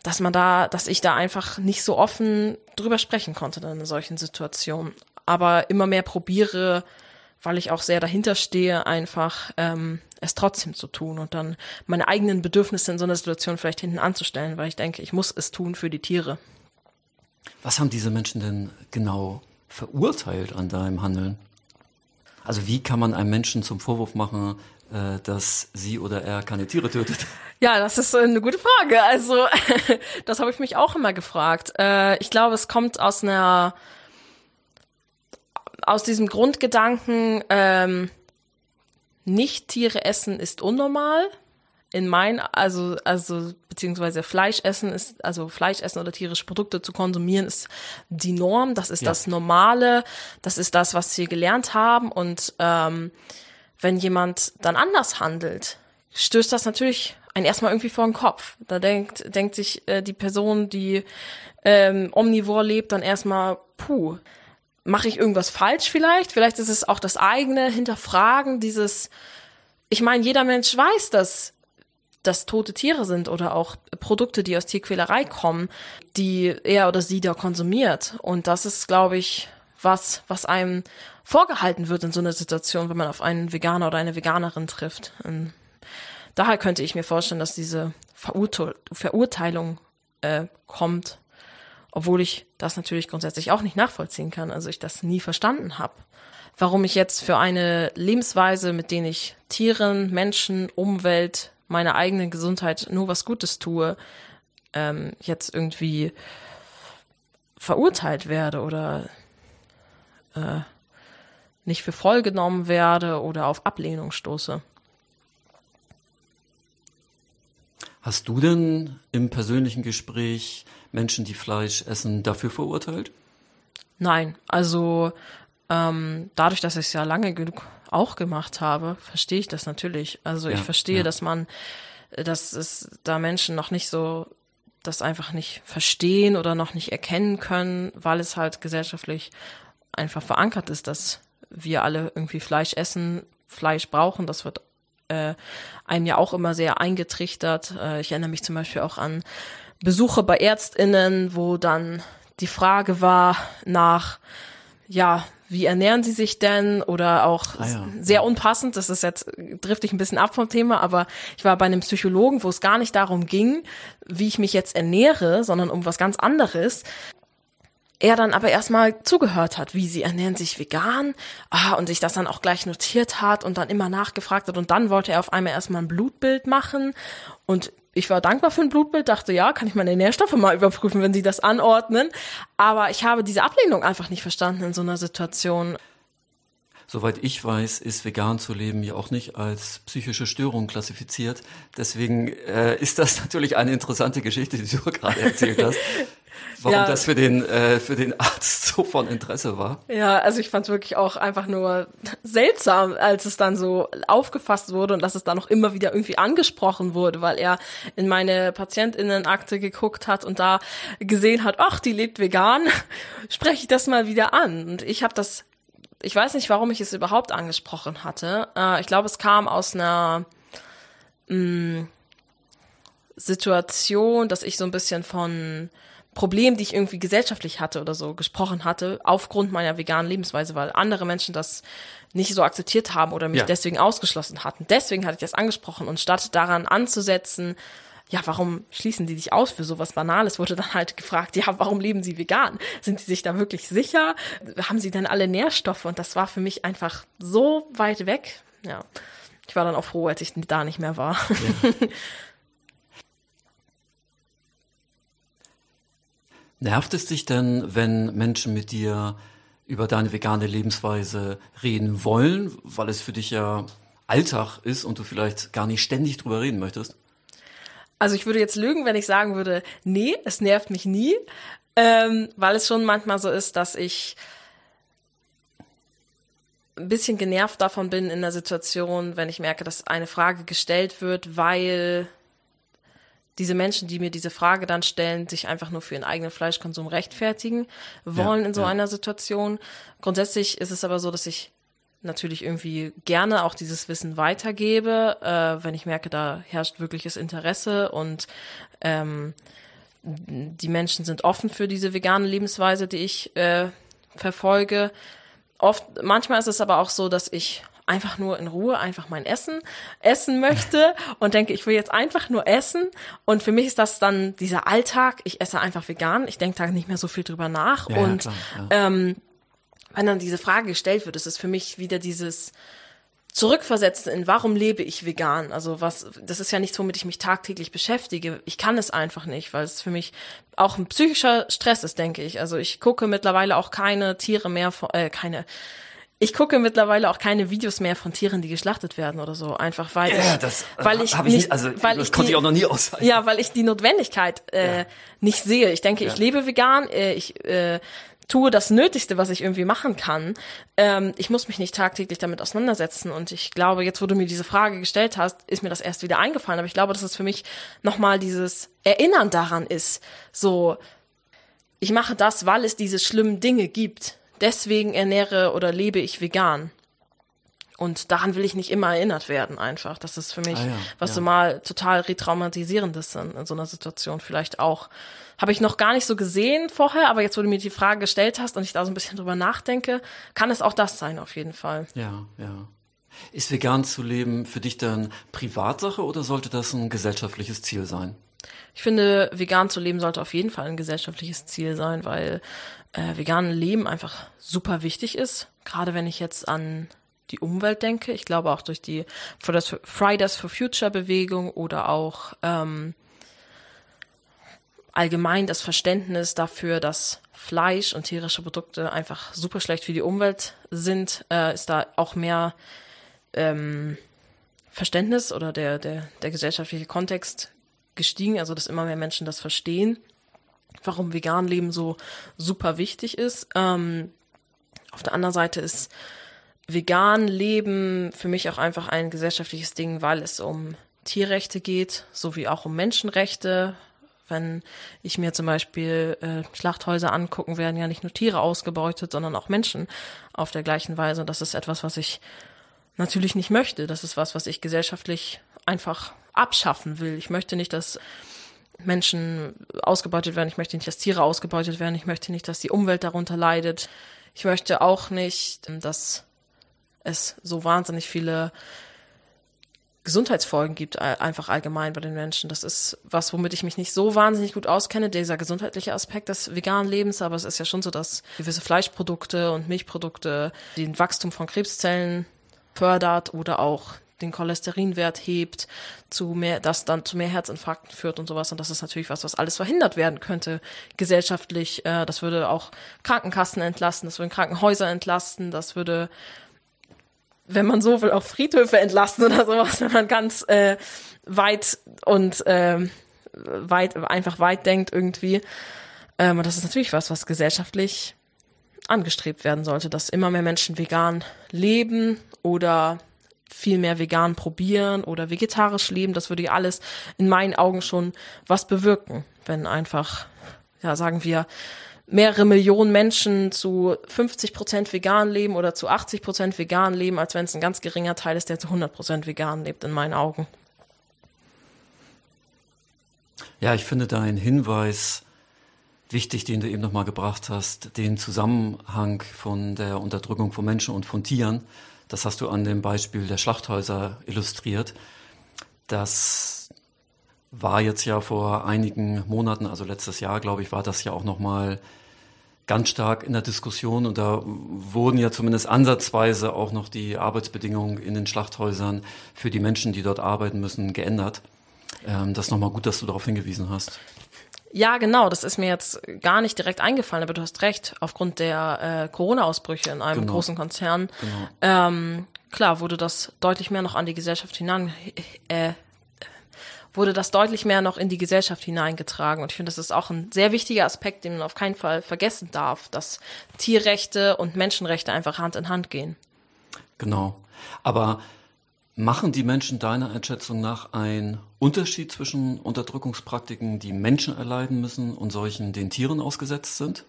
dass man da, dass ich da einfach nicht so offen drüber sprechen konnte in einer solchen Situation, aber immer mehr probiere weil ich auch sehr dahinter stehe, einfach ähm, es trotzdem zu tun und dann meine eigenen Bedürfnisse in so einer Situation vielleicht hinten anzustellen, weil ich denke, ich muss es tun für die Tiere. Was haben diese Menschen denn genau verurteilt an deinem Handeln? Also wie kann man einem Menschen zum Vorwurf machen, äh, dass sie oder er keine Tiere tötet? Ja, das ist eine gute Frage. Also <laughs> das habe ich mich auch immer gefragt. Äh, ich glaube, es kommt aus einer aus diesem Grundgedanken, ähm, nicht Tiere essen ist unnormal. In mein, also, also, beziehungsweise Fleisch essen ist, also Fleisch essen oder tierische Produkte zu konsumieren ist die Norm. Das ist ja. das Normale. Das ist das, was wir gelernt haben. Und ähm, wenn jemand dann anders handelt, stößt das natürlich ein erstmal irgendwie vor den Kopf. Da denkt, denkt sich äh, die Person, die ähm, omnivor lebt, dann erstmal, puh, mache ich irgendwas falsch vielleicht? Vielleicht ist es auch das eigene Hinterfragen, dieses, ich meine, jeder Mensch weiß, dass das tote Tiere sind oder auch Produkte, die aus Tierquälerei kommen, die er oder sie da konsumiert. Und das ist, glaube ich, was, was einem vorgehalten wird in so einer Situation, wenn man auf einen Veganer oder eine Veganerin trifft. Und daher könnte ich mir vorstellen, dass diese Verurte Verurteilung äh, kommt obwohl ich das natürlich grundsätzlich auch nicht nachvollziehen kann, also ich das nie verstanden habe. Warum ich jetzt für eine Lebensweise, mit denen ich Tieren, Menschen, Umwelt, meiner eigenen Gesundheit nur was Gutes tue, ähm, jetzt irgendwie verurteilt werde oder äh, nicht für voll genommen werde oder auf Ablehnung stoße. Hast du denn im persönlichen Gespräch Menschen, die Fleisch essen, dafür verurteilt? Nein, also ähm, dadurch, dass ich es ja lange genug auch gemacht habe, verstehe ich das natürlich. Also ja, ich verstehe, ja. dass man, dass es da Menschen noch nicht so das einfach nicht verstehen oder noch nicht erkennen können, weil es halt gesellschaftlich einfach verankert ist, dass wir alle irgendwie Fleisch essen, Fleisch brauchen. Das wird äh, einem ja auch immer sehr eingetrichtert. Äh, ich erinnere mich zum Beispiel auch an Besuche bei Ärztinnen, wo dann die Frage war nach, ja, wie ernähren sie sich denn? Oder auch ah ja. sehr unpassend, das ist jetzt, trifft ich ein bisschen ab vom Thema, aber ich war bei einem Psychologen, wo es gar nicht darum ging, wie ich mich jetzt ernähre, sondern um was ganz anderes er dann aber erstmal zugehört hat, wie sie ernähren sich vegan, ah, und sich das dann auch gleich notiert hat und dann immer nachgefragt hat und dann wollte er auf einmal erstmal ein Blutbild machen und ich war dankbar für ein Blutbild, dachte, ja, kann ich meine Nährstoffe mal überprüfen, wenn sie das anordnen. Aber ich habe diese Ablehnung einfach nicht verstanden in so einer Situation. Soweit ich weiß, ist vegan zu leben ja auch nicht als psychische Störung klassifiziert. Deswegen äh, ist das <laughs> natürlich eine interessante Geschichte, die du <laughs> gerade erzählt hast. <laughs> warum ja. das für den, äh, für den Arzt so von Interesse war. Ja, also ich fand es wirklich auch einfach nur seltsam, als es dann so aufgefasst wurde und dass es dann noch immer wieder irgendwie angesprochen wurde, weil er in meine Patientinnenakte geguckt hat und da gesehen hat, ach, die lebt vegan, <laughs> spreche ich das mal wieder an. Und ich habe das, ich weiß nicht, warum ich es überhaupt angesprochen hatte. Äh, ich glaube, es kam aus einer mh, mm, Situation, dass ich so ein bisschen von Problem, die ich irgendwie gesellschaftlich hatte oder so gesprochen hatte, aufgrund meiner veganen Lebensweise, weil andere Menschen das nicht so akzeptiert haben oder mich ja. deswegen ausgeschlossen hatten. Deswegen hatte ich das angesprochen und statt daran anzusetzen, ja, warum schließen die dich aus für sowas Banales? Wurde dann halt gefragt, ja, warum leben sie vegan? Sind sie sich da wirklich sicher? Haben sie denn alle Nährstoffe? Und das war für mich einfach so weit weg. Ja, ich war dann auch froh, als ich da nicht mehr war. Ja. <laughs> Nervt es dich denn, wenn Menschen mit dir über deine vegane Lebensweise reden wollen, weil es für dich ja Alltag ist und du vielleicht gar nicht ständig drüber reden möchtest? Also ich würde jetzt lügen, wenn ich sagen würde, nee, es nervt mich nie, ähm, weil es schon manchmal so ist, dass ich ein bisschen genervt davon bin in der Situation, wenn ich merke, dass eine Frage gestellt wird, weil diese Menschen, die mir diese Frage dann stellen, sich einfach nur für ihren eigenen Fleischkonsum rechtfertigen wollen ja, in so ja. einer Situation. Grundsätzlich ist es aber so, dass ich natürlich irgendwie gerne auch dieses Wissen weitergebe, äh, wenn ich merke, da herrscht wirkliches Interesse und ähm, die Menschen sind offen für diese vegane Lebensweise, die ich äh, verfolge. Oft, manchmal ist es aber auch so, dass ich einfach nur in Ruhe einfach mein Essen essen möchte <laughs> und denke, ich will jetzt einfach nur essen. Und für mich ist das dann dieser Alltag. Ich esse einfach vegan. Ich denke da nicht mehr so viel drüber nach. Ja, und klar, ja. ähm, wenn dann diese Frage gestellt wird, ist es für mich wieder dieses zurückversetzen in warum lebe ich vegan? Also was, das ist ja nichts, womit ich mich tagtäglich beschäftige. Ich kann es einfach nicht, weil es für mich auch ein psychischer Stress ist, denke ich. Also ich gucke mittlerweile auch keine Tiere mehr, äh, keine ich gucke mittlerweile auch keine Videos mehr von Tieren, die geschlachtet werden oder so, einfach weil ja, ich, das, weil ich, ich nicht, also weil das ich konnte die, ich auch noch nie aushalten. Ja, weil ich die Notwendigkeit äh, ja. nicht sehe. Ich denke, ja. ich lebe vegan, äh, ich äh, tue das Nötigste, was ich irgendwie machen kann. Ähm, ich muss mich nicht tagtäglich damit auseinandersetzen. Und ich glaube, jetzt, wo du mir diese Frage gestellt hast, ist mir das erst wieder eingefallen. Aber ich glaube, dass es für mich nochmal dieses Erinnern daran ist. So, ich mache das, weil es diese schlimmen Dinge gibt deswegen ernähre oder lebe ich vegan. Und daran will ich nicht immer erinnert werden, einfach. Das ist für mich, ah ja, was ja. so mal total retraumatisierendes in, in so einer Situation vielleicht auch. Habe ich noch gar nicht so gesehen vorher, aber jetzt, wo du mir die Frage gestellt hast und ich da so ein bisschen drüber nachdenke, kann es auch das sein, auf jeden Fall. Ja, ja. Ist vegan zu leben für dich dann Privatsache oder sollte das ein gesellschaftliches Ziel sein? Ich finde, vegan zu leben sollte auf jeden Fall ein gesellschaftliches Ziel sein, weil äh, vegan Leben einfach super wichtig ist. Gerade wenn ich jetzt an die Umwelt denke. Ich glaube auch durch die Fridays for Future Bewegung oder auch ähm, allgemein das Verständnis dafür, dass Fleisch und tierische Produkte einfach super schlecht für die Umwelt sind, äh, ist da auch mehr ähm, Verständnis oder der, der, der gesellschaftliche Kontext gestiegen, also dass immer mehr Menschen das verstehen, warum vegan Leben so super wichtig ist. Ähm, auf der anderen Seite ist vegan Leben für mich auch einfach ein gesellschaftliches Ding, weil es um Tierrechte geht, sowie auch um Menschenrechte. Wenn ich mir zum Beispiel äh, Schlachthäuser angucken, werden ja nicht nur Tiere ausgebeutet, sondern auch Menschen auf der gleichen Weise. Das ist etwas, was ich natürlich nicht möchte. Das ist was, was ich gesellschaftlich einfach abschaffen will. Ich möchte nicht, dass Menschen ausgebeutet werden. Ich möchte nicht, dass Tiere ausgebeutet werden. Ich möchte nicht, dass die Umwelt darunter leidet. Ich möchte auch nicht, dass es so wahnsinnig viele Gesundheitsfolgen gibt, einfach allgemein bei den Menschen. Das ist was, womit ich mich nicht so wahnsinnig gut auskenne, dieser gesundheitliche Aspekt des veganen Lebens, aber es ist ja schon so, dass gewisse Fleischprodukte und Milchprodukte den Wachstum von Krebszellen fördert oder auch den Cholesterinwert hebt, zu mehr, das dann zu mehr Herzinfarkten führt und sowas. Und das ist natürlich was, was alles verhindert werden könnte gesellschaftlich. Äh, das würde auch Krankenkassen entlasten, das würde Krankenhäuser entlasten, das würde wenn man so will, auch Friedhöfe entlasten oder sowas, <laughs> wenn man ganz äh, weit und ähm, weit, einfach weit denkt irgendwie. Ähm, und das ist natürlich was, was gesellschaftlich angestrebt werden sollte, dass immer mehr Menschen vegan leben oder viel mehr vegan probieren oder vegetarisch leben. Das würde ja alles in meinen Augen schon was bewirken, wenn einfach, ja, sagen wir, mehrere Millionen Menschen zu 50 Prozent vegan leben oder zu 80 Prozent vegan leben, als wenn es ein ganz geringer Teil ist, der zu 100 Prozent vegan lebt, in meinen Augen. Ja, ich finde deinen Hinweis wichtig, den du eben nochmal gebracht hast, den Zusammenhang von der Unterdrückung von Menschen und von Tieren. Das hast du an dem Beispiel der Schlachthäuser illustriert. Das war jetzt ja vor einigen Monaten, also letztes Jahr, glaube ich, war das ja auch nochmal ganz stark in der Diskussion und da wurden ja zumindest ansatzweise auch noch die Arbeitsbedingungen in den Schlachthäusern für die Menschen, die dort arbeiten müssen, geändert. Ähm, das ist nochmal gut, dass du darauf hingewiesen hast. Ja, genau, das ist mir jetzt gar nicht direkt eingefallen, aber du hast recht, aufgrund der äh, Corona-Ausbrüche in einem genau. großen Konzern, genau. ähm, klar, wurde das deutlich mehr noch an die Gesellschaft hinein, äh, wurde das deutlich mehr noch in die Gesellschaft hineingetragen. Und ich finde, das ist auch ein sehr wichtiger Aspekt, den man auf keinen Fall vergessen darf, dass Tierrechte und Menschenrechte einfach Hand in Hand gehen. Genau. Aber machen die Menschen deiner Einschätzung nach einen Unterschied zwischen Unterdrückungspraktiken, die Menschen erleiden müssen und solchen, den Tieren ausgesetzt sind?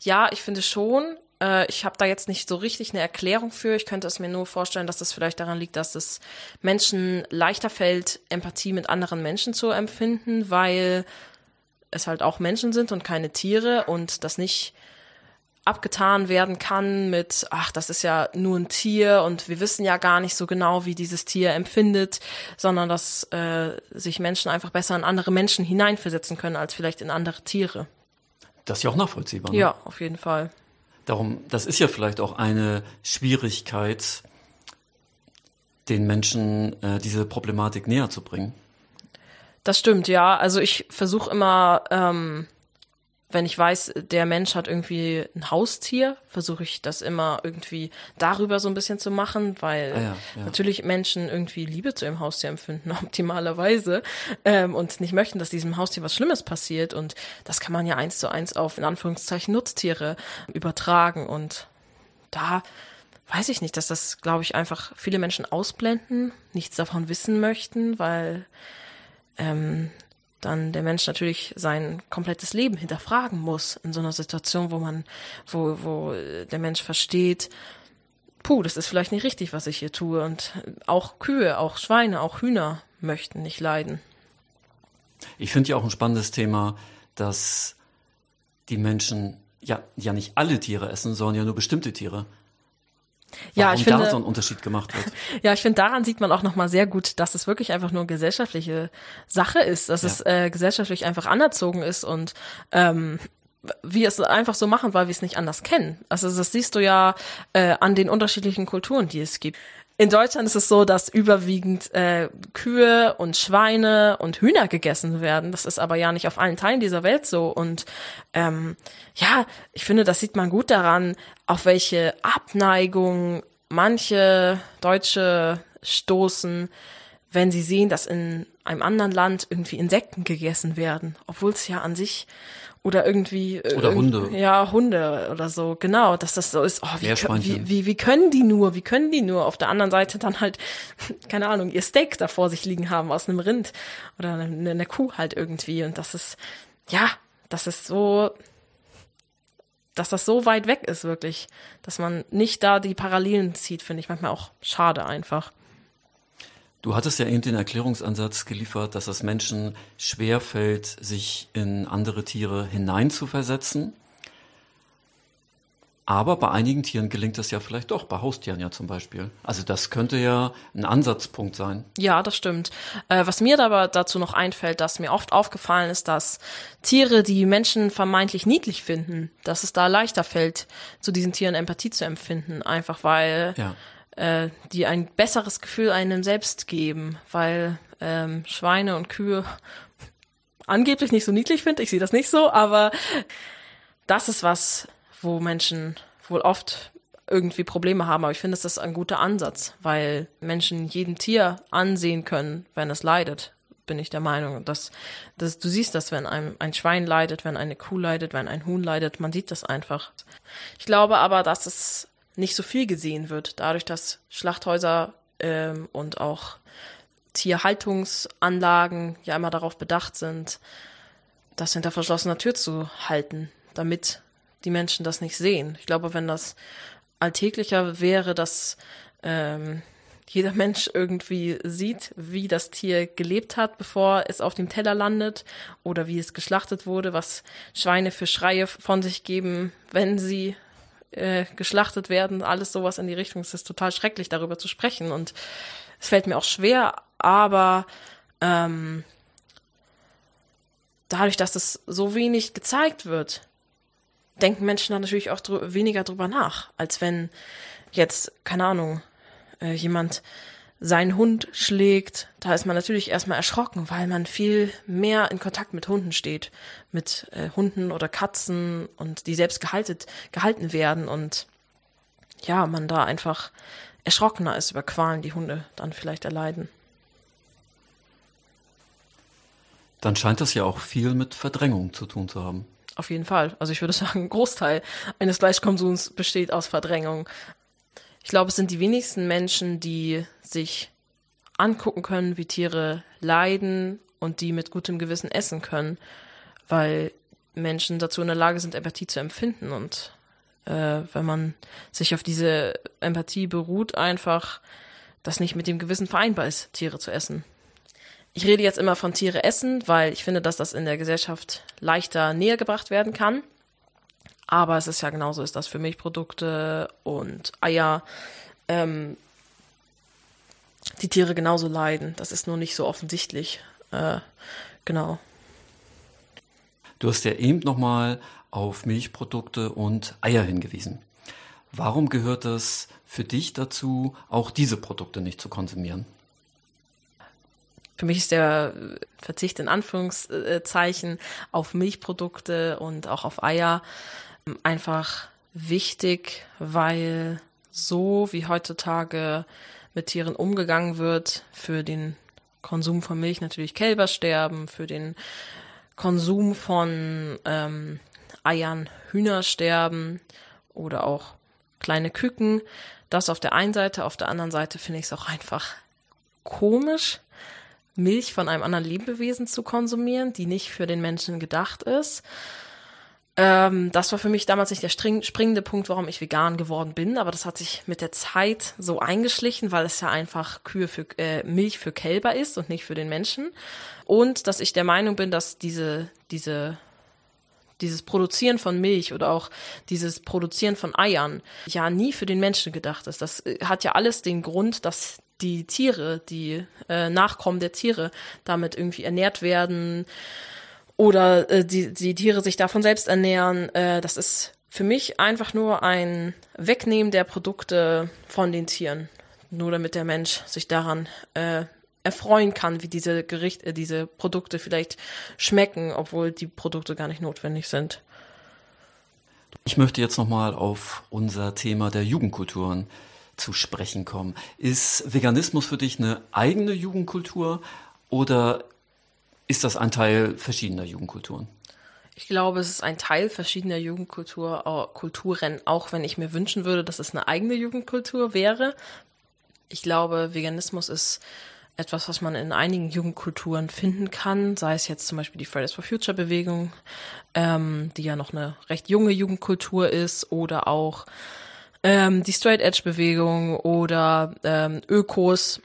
Ja, ich finde schon. Äh, ich habe da jetzt nicht so richtig eine Erklärung für. Ich könnte es mir nur vorstellen, dass das vielleicht daran liegt, dass es Menschen leichter fällt, Empathie mit anderen Menschen zu empfinden, weil es halt auch Menschen sind und keine Tiere und das nicht abgetan werden kann mit, ach, das ist ja nur ein Tier und wir wissen ja gar nicht so genau, wie dieses Tier empfindet, sondern dass äh, sich Menschen einfach besser in andere Menschen hineinversetzen können als vielleicht in andere Tiere. Das ist ja auch nachvollziehbar. Ne? Ja, auf jeden Fall. Darum, das ist ja vielleicht auch eine Schwierigkeit, den Menschen äh, diese Problematik näher zu bringen. Das stimmt, ja. Also ich versuche immer, ähm, wenn ich weiß, der Mensch hat irgendwie ein Haustier, versuche ich das immer irgendwie darüber so ein bisschen zu machen, weil ah ja, ja. natürlich Menschen irgendwie Liebe zu ihrem Haustier empfinden, <laughs> optimalerweise, ähm, und nicht möchten, dass diesem Haustier was Schlimmes passiert. Und das kann man ja eins zu eins auf, in Anführungszeichen, Nutztiere übertragen. Und da weiß ich nicht, dass das, glaube ich, einfach viele Menschen ausblenden, nichts davon wissen möchten, weil ähm, dann der Mensch natürlich sein komplettes Leben hinterfragen muss in so einer Situation, wo man, wo, wo der Mensch versteht, puh, das ist vielleicht nicht richtig, was ich hier tue. Und auch Kühe, auch Schweine, auch Hühner möchten nicht leiden. Ich finde ja auch ein spannendes Thema, dass die Menschen ja, ja nicht alle Tiere essen, sondern ja nur bestimmte Tiere. Ja, ich finde, da so ein Unterschied gemacht wird. <laughs> Ja, ich finde, daran sieht man auch nochmal sehr gut, dass es wirklich einfach nur eine gesellschaftliche Sache ist, dass ja. es äh, gesellschaftlich einfach anerzogen ist und ähm, wir es einfach so machen, weil wir es nicht anders kennen. Also das siehst du ja äh, an den unterschiedlichen Kulturen, die es gibt. In Deutschland ist es so, dass überwiegend äh, Kühe und Schweine und Hühner gegessen werden. Das ist aber ja nicht auf allen Teilen dieser Welt so. Und ähm, ja, ich finde, das sieht man gut daran, auf welche Abneigung manche Deutsche stoßen, wenn sie sehen, dass in einem anderen Land irgendwie Insekten gegessen werden, obwohl es ja an sich oder irgendwie. Äh, oder Hunde. Ja, Hunde oder so, genau, dass das so ist. Oh, wie, wie, wie, wie können die nur, wie können die nur auf der anderen Seite dann halt, <laughs> keine Ahnung, ihr Steak da vor sich liegen haben aus einem Rind oder eine, eine Kuh halt irgendwie. Und das ist, ja, das ist so, dass das so weit weg ist, wirklich, dass man nicht da die Parallelen zieht, finde ich manchmal auch schade einfach. Du hattest ja eben den Erklärungsansatz geliefert, dass es Menschen schwerfällt, sich in andere Tiere hineinzuversetzen. Aber bei einigen Tieren gelingt das ja vielleicht doch, bei Haustieren ja zum Beispiel. Also das könnte ja ein Ansatzpunkt sein. Ja, das stimmt. Äh, was mir aber dazu noch einfällt, dass mir oft aufgefallen ist, dass Tiere, die Menschen vermeintlich niedlich finden, dass es da leichter fällt, zu diesen Tieren Empathie zu empfinden, einfach weil ja äh, die ein besseres Gefühl einem selbst geben, weil ähm, Schweine und Kühe <laughs> angeblich nicht so niedlich finde. Ich sehe das nicht so, aber das ist was, wo Menschen wohl oft irgendwie Probleme haben. Aber ich finde, das ist ein guter Ansatz, weil Menschen jedem Tier ansehen können, wenn es leidet bin ich der Meinung. Dass, dass du siehst das, wenn ein, ein Schwein leidet, wenn eine Kuh leidet, wenn ein Huhn leidet, man sieht das einfach. Ich glaube aber, dass es nicht so viel gesehen wird, dadurch, dass Schlachthäuser ähm, und auch Tierhaltungsanlagen ja immer darauf bedacht sind, das hinter verschlossener Tür zu halten, damit die Menschen das nicht sehen. Ich glaube, wenn das alltäglicher wäre, dass ähm, jeder Mensch irgendwie sieht, wie das Tier gelebt hat, bevor es auf dem Teller landet oder wie es geschlachtet wurde, was Schweine für Schreie von sich geben, wenn sie äh, geschlachtet werden, alles sowas in die Richtung. Es ist total schrecklich, darüber zu sprechen. Und es fällt mir auch schwer, aber ähm, dadurch, dass es so wenig gezeigt wird, denken Menschen dann natürlich auch dr weniger drüber nach, als wenn jetzt, keine Ahnung, äh, jemand seinen Hund schlägt, da ist man natürlich erstmal erschrocken, weil man viel mehr in Kontakt mit Hunden steht, mit äh, Hunden oder Katzen und die selbst gehaltet, gehalten werden und ja, man da einfach erschrockener ist über Qualen, die Hunde dann vielleicht erleiden. Dann scheint das ja auch viel mit Verdrängung zu tun zu haben. Auf jeden Fall. Also ich würde sagen, ein Großteil eines Fleischkonsums besteht aus Verdrängung. Ich glaube, es sind die wenigsten Menschen, die sich angucken können, wie Tiere leiden und die mit gutem Gewissen essen können, weil Menschen dazu in der Lage sind, Empathie zu empfinden. Und äh, wenn man sich auf diese Empathie beruht, einfach das nicht mit dem Gewissen vereinbar ist, Tiere zu essen. Ich rede jetzt immer von Tiere essen, weil ich finde, dass das in der Gesellschaft leichter näher gebracht werden kann. Aber es ist ja genauso, ist das für Milchprodukte und Eier. Ähm, die Tiere genauso leiden. Das ist nur nicht so offensichtlich. Äh, genau. Du hast ja eben nochmal auf Milchprodukte und Eier hingewiesen. Warum gehört es für dich dazu, auch diese Produkte nicht zu konsumieren? Für mich ist der Verzicht in Anführungszeichen auf Milchprodukte und auch auf Eier einfach wichtig, weil so wie heutzutage mit Tieren umgegangen wird, für den Konsum von Milch natürlich Kälbersterben, für den Konsum von ähm, Eiern Hühnersterben oder auch kleine Küken. Das auf der einen Seite, auf der anderen Seite finde ich es auch einfach komisch, Milch von einem anderen Lebewesen zu konsumieren, die nicht für den Menschen gedacht ist. Ähm, das war für mich damals nicht der springende Punkt, warum ich vegan geworden bin, aber das hat sich mit der Zeit so eingeschlichen, weil es ja einfach Kühe für äh, Milch für Kälber ist und nicht für den Menschen. Und dass ich der Meinung bin, dass diese, diese dieses Produzieren von Milch oder auch dieses Produzieren von Eiern ja nie für den Menschen gedacht ist. Das äh, hat ja alles den Grund, dass die Tiere, die äh, Nachkommen der Tiere damit irgendwie ernährt werden oder äh, die, die Tiere sich davon selbst ernähren. Äh, das ist für mich einfach nur ein Wegnehmen der Produkte von den Tieren. Nur damit der Mensch sich daran äh, erfreuen kann, wie diese Gerichte, äh, diese Produkte vielleicht schmecken, obwohl die Produkte gar nicht notwendig sind. Ich möchte jetzt nochmal auf unser Thema der Jugendkulturen zu sprechen kommen. Ist Veganismus für dich eine eigene Jugendkultur oder ist das ein Teil verschiedener Jugendkulturen? Ich glaube, es ist ein Teil verschiedener Jugendkultur, Kulturen, auch wenn ich mir wünschen würde, dass es eine eigene Jugendkultur wäre. Ich glaube, Veganismus ist etwas, was man in einigen Jugendkulturen finden kann, sei es jetzt zum Beispiel die Fridays for Future Bewegung, ähm, die ja noch eine recht junge Jugendkultur ist, oder auch ähm, die Straight Edge Bewegung oder ähm, Ökos.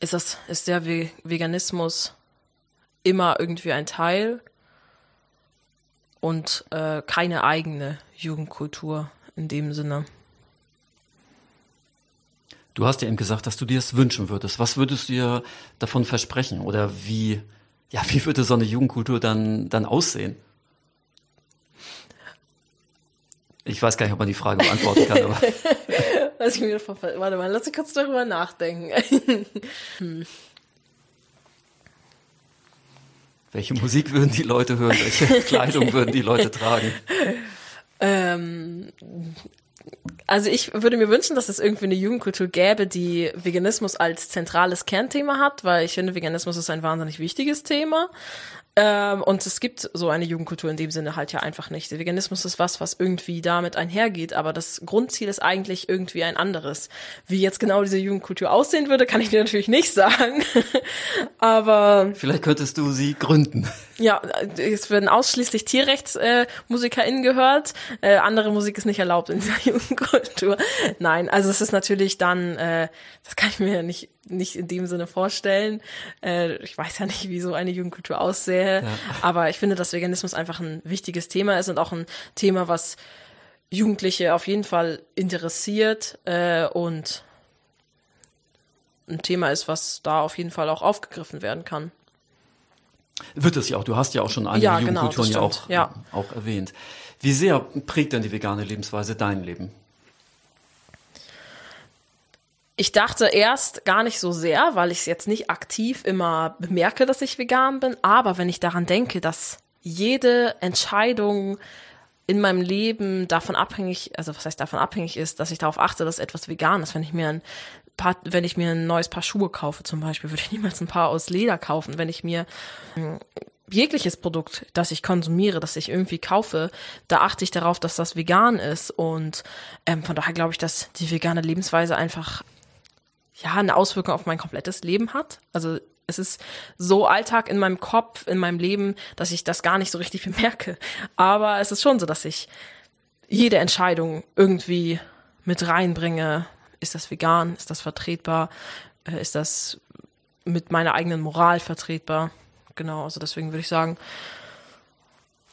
Ist das ist der Ve Veganismus immer irgendwie ein Teil und äh, keine eigene Jugendkultur in dem Sinne. Du hast ja eben gesagt, dass du dir das wünschen würdest. Was würdest du dir davon versprechen? Oder wie, ja, wie würde so eine Jugendkultur dann, dann aussehen? Ich weiß gar nicht, ob man die Frage beantworten kann, aber. <laughs> Was ich mir warte mal, lass mich kurz darüber nachdenken. <laughs> <laughs> hm. Welche Musik würden die Leute hören? Welche <laughs> Kleidung würden die Leute tragen? Ähm, also ich würde mir wünschen, dass es irgendwie eine Jugendkultur gäbe, die Veganismus als zentrales Kernthema hat, weil ich finde, Veganismus ist ein wahnsinnig wichtiges Thema. Ähm, und es gibt so eine Jugendkultur in dem Sinne halt ja einfach nicht. Der Veganismus ist was, was irgendwie damit einhergeht, aber das Grundziel ist eigentlich irgendwie ein anderes. Wie jetzt genau diese Jugendkultur aussehen würde, kann ich dir natürlich nicht <laughs> sagen. aber. Vielleicht könntest du sie gründen. Ja, es werden ausschließlich TierrechtsmusikerInnen äh, gehört. Äh, andere Musik ist nicht erlaubt in dieser <laughs> Jugendkultur. Nein, also es ist natürlich dann, äh, das kann ich mir nicht nicht in dem Sinne vorstellen. Äh, ich weiß ja nicht, wie so eine Jugendkultur aussähe, ja. aber ich finde, dass Veganismus einfach ein wichtiges Thema ist und auch ein Thema, was Jugendliche auf jeden Fall interessiert äh, und ein Thema ist, was da auf jeden Fall auch aufgegriffen werden kann. Wird es ja auch. Du hast ja auch schon einige ja, genau, Jugendkulturen genau, ja, auch, ja. auch erwähnt. Wie sehr prägt denn die vegane Lebensweise dein Leben? Ich dachte erst gar nicht so sehr, weil ich es jetzt nicht aktiv immer bemerke, dass ich vegan bin. Aber wenn ich daran denke, dass jede Entscheidung in meinem Leben davon abhängig, also was heißt davon abhängig ist, dass ich darauf achte, dass etwas vegan ist. Wenn ich mir ein paar, wenn ich mir ein neues Paar Schuhe kaufe zum Beispiel, würde ich <laughs> niemals ein Paar aus Leder kaufen. Wenn ich mir hm, jegliches Produkt, das ich konsumiere, das ich irgendwie kaufe, da achte ich darauf, dass das vegan ist. Und ähm, von daher glaube ich, dass die vegane Lebensweise einfach ja, eine Auswirkung auf mein komplettes Leben hat. Also es ist so Alltag in meinem Kopf, in meinem Leben, dass ich das gar nicht so richtig <laughs> bemerke. Aber es ist schon so, dass ich jede Entscheidung irgendwie mit reinbringe. Ist das vegan? Ist das vertretbar? Äh, ist das mit meiner eigenen Moral vertretbar? Genau, also deswegen würde ich sagen,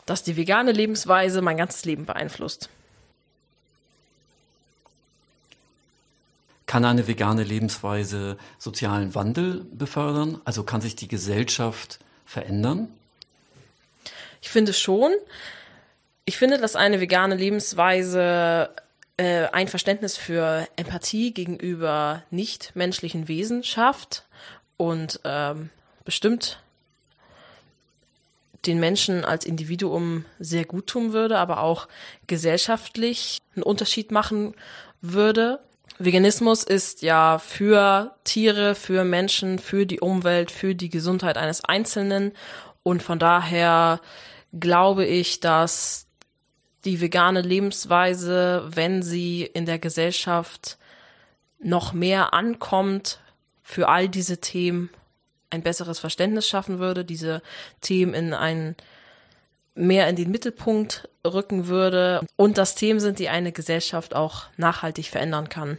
dass die vegane Lebensweise mein ganzes Leben beeinflusst. Kann eine vegane Lebensweise sozialen Wandel befördern? Also kann sich die Gesellschaft verändern? Ich finde schon. Ich finde, dass eine vegane Lebensweise äh, ein Verständnis für Empathie gegenüber nichtmenschlichen Wesen schafft und ähm, bestimmt den Menschen als Individuum sehr gut tun würde, aber auch gesellschaftlich einen Unterschied machen würde. Veganismus ist ja für Tiere, für Menschen, für die Umwelt, für die Gesundheit eines Einzelnen. Und von daher glaube ich, dass die vegane Lebensweise, wenn sie in der Gesellschaft noch mehr ankommt, für all diese Themen ein besseres Verständnis schaffen würde, diese Themen in ein mehr in den Mittelpunkt rücken würde und das Themen sind, die eine Gesellschaft auch nachhaltig verändern kann.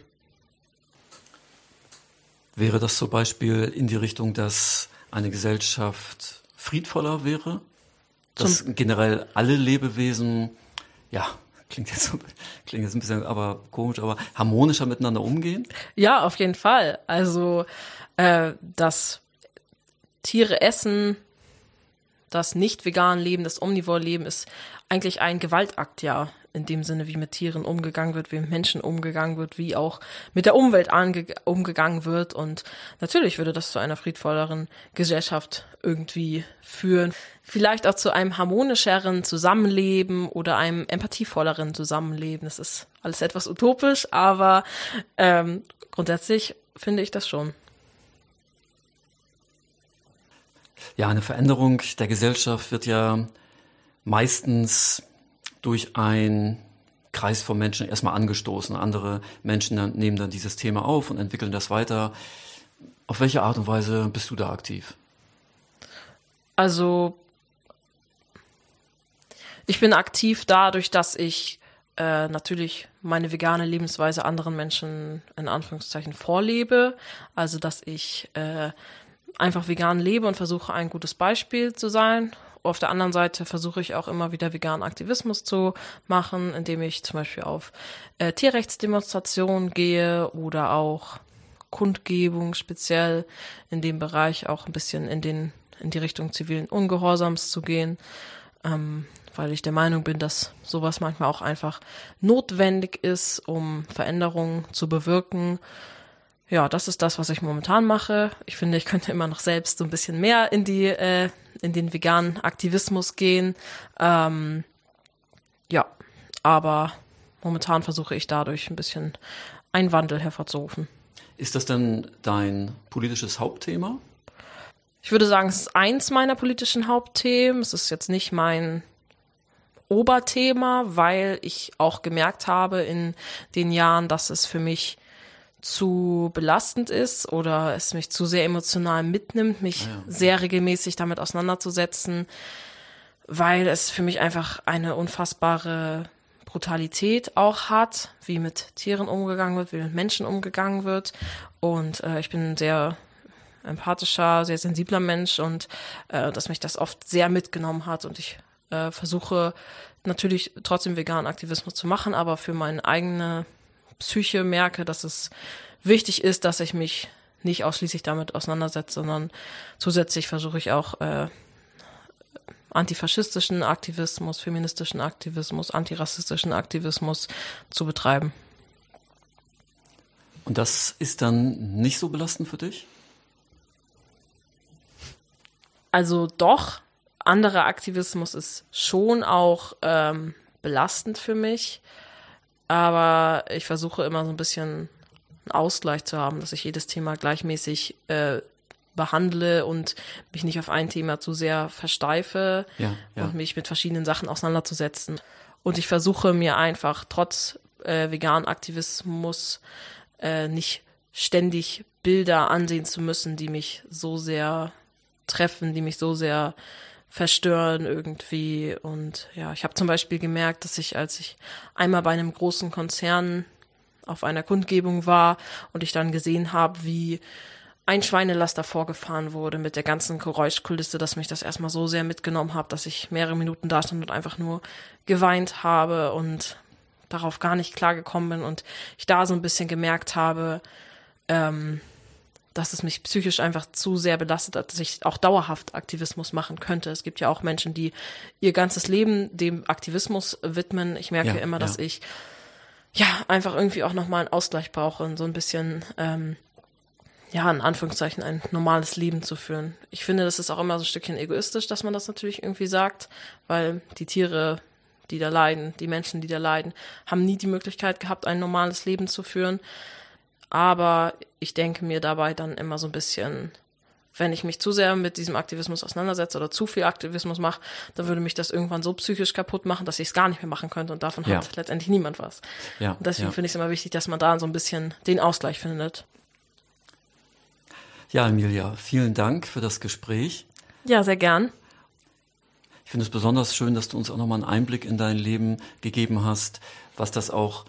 Wäre das zum Beispiel in die Richtung, dass eine Gesellschaft friedvoller wäre? dass generell alle Lebewesen, ja, klingt jetzt, klingt jetzt ein bisschen aber komisch, aber harmonischer miteinander umgehen? Ja, auf jeden Fall. Also, äh, dass Tiere essen, das nicht vegan Leben, das Omnivore Leben ist eigentlich ein Gewaltakt, ja, in dem Sinne, wie mit Tieren umgegangen wird, wie mit Menschen umgegangen wird, wie auch mit der Umwelt umgegangen wird. Und natürlich würde das zu einer friedvolleren Gesellschaft irgendwie führen. Vielleicht auch zu einem harmonischeren Zusammenleben oder einem empathievolleren Zusammenleben. Das ist alles etwas utopisch, aber ähm, grundsätzlich finde ich das schon. Ja, eine Veränderung der Gesellschaft wird ja meistens durch einen Kreis von Menschen erstmal angestoßen. Andere Menschen nehmen dann dieses Thema auf und entwickeln das weiter. Auf welche Art und Weise bist du da aktiv? Also ich bin aktiv dadurch, dass ich äh, natürlich meine vegane Lebensweise anderen Menschen in Anführungszeichen vorlebe. Also dass ich äh, einfach vegan lebe und versuche ein gutes Beispiel zu sein auf der anderen Seite versuche ich auch immer wieder veganen Aktivismus zu machen, indem ich zum Beispiel auf äh, Tierrechtsdemonstrationen gehe oder auch Kundgebung speziell in dem Bereich auch ein bisschen in den in die Richtung zivilen Ungehorsams zu gehen, ähm, weil ich der Meinung bin, dass sowas manchmal auch einfach notwendig ist, um Veränderungen zu bewirken. Ja, das ist das, was ich momentan mache. Ich finde, ich könnte immer noch selbst so ein bisschen mehr in die äh, in den veganen Aktivismus gehen. Ähm, ja, aber momentan versuche ich dadurch ein bisschen einen Wandel hervorzurufen. Ist das denn dein politisches Hauptthema? Ich würde sagen, es ist eins meiner politischen Hauptthemen. Es ist jetzt nicht mein Oberthema, weil ich auch gemerkt habe in den Jahren, dass es für mich zu belastend ist oder es mich zu sehr emotional mitnimmt, mich ah ja. sehr regelmäßig damit auseinanderzusetzen, weil es für mich einfach eine unfassbare Brutalität auch hat, wie mit Tieren umgegangen wird, wie mit Menschen umgegangen wird. Und äh, ich bin ein sehr empathischer, sehr sensibler Mensch und äh, dass mich das oft sehr mitgenommen hat und ich äh, versuche natürlich trotzdem veganen Aktivismus zu machen, aber für meine eigene Psyche merke, dass es wichtig ist, dass ich mich nicht ausschließlich damit auseinandersetze, sondern zusätzlich versuche ich auch äh, antifaschistischen Aktivismus, feministischen Aktivismus, antirassistischen Aktivismus zu betreiben. Und das ist dann nicht so belastend für dich? Also doch, anderer Aktivismus ist schon auch ähm, belastend für mich. Aber ich versuche immer so ein bisschen einen Ausgleich zu haben, dass ich jedes Thema gleichmäßig äh, behandle und mich nicht auf ein Thema zu sehr versteife ja, ja. und mich mit verschiedenen Sachen auseinanderzusetzen. Und ich versuche mir einfach trotz äh, veganen Aktivismus äh, nicht ständig Bilder ansehen zu müssen, die mich so sehr treffen, die mich so sehr verstören irgendwie. Und ja, ich habe zum Beispiel gemerkt, dass ich, als ich einmal bei einem großen Konzern auf einer Kundgebung war und ich dann gesehen habe, wie ein Schweinelaster vorgefahren wurde mit der ganzen Geräuschkulisse, dass mich das erstmal so sehr mitgenommen hat, dass ich mehrere Minuten da stand und einfach nur geweint habe und darauf gar nicht klargekommen bin und ich da so ein bisschen gemerkt habe, ähm, dass es mich psychisch einfach zu sehr belastet hat, dass ich auch dauerhaft Aktivismus machen könnte. Es gibt ja auch Menschen, die ihr ganzes Leben dem Aktivismus widmen. Ich merke ja, immer, dass ja. ich ja einfach irgendwie auch nochmal einen Ausgleich brauche und so ein bisschen ähm, ja, in Anführungszeichen ein normales Leben zu führen. Ich finde, das ist auch immer so ein Stückchen egoistisch, dass man das natürlich irgendwie sagt, weil die Tiere, die da leiden, die Menschen, die da leiden, haben nie die Möglichkeit gehabt, ein normales Leben zu führen. Aber ich denke mir dabei dann immer so ein bisschen, wenn ich mich zu sehr mit diesem Aktivismus auseinandersetze oder zu viel Aktivismus mache, dann würde mich das irgendwann so psychisch kaputt machen, dass ich es gar nicht mehr machen könnte und davon ja. hat letztendlich niemand was. Ja, und deswegen ja. finde ich es immer wichtig, dass man da so ein bisschen den Ausgleich findet. Ja, Emilia, vielen Dank für das Gespräch. Ja, sehr gern. Ich finde es besonders schön, dass du uns auch nochmal einen Einblick in dein Leben gegeben hast, was das auch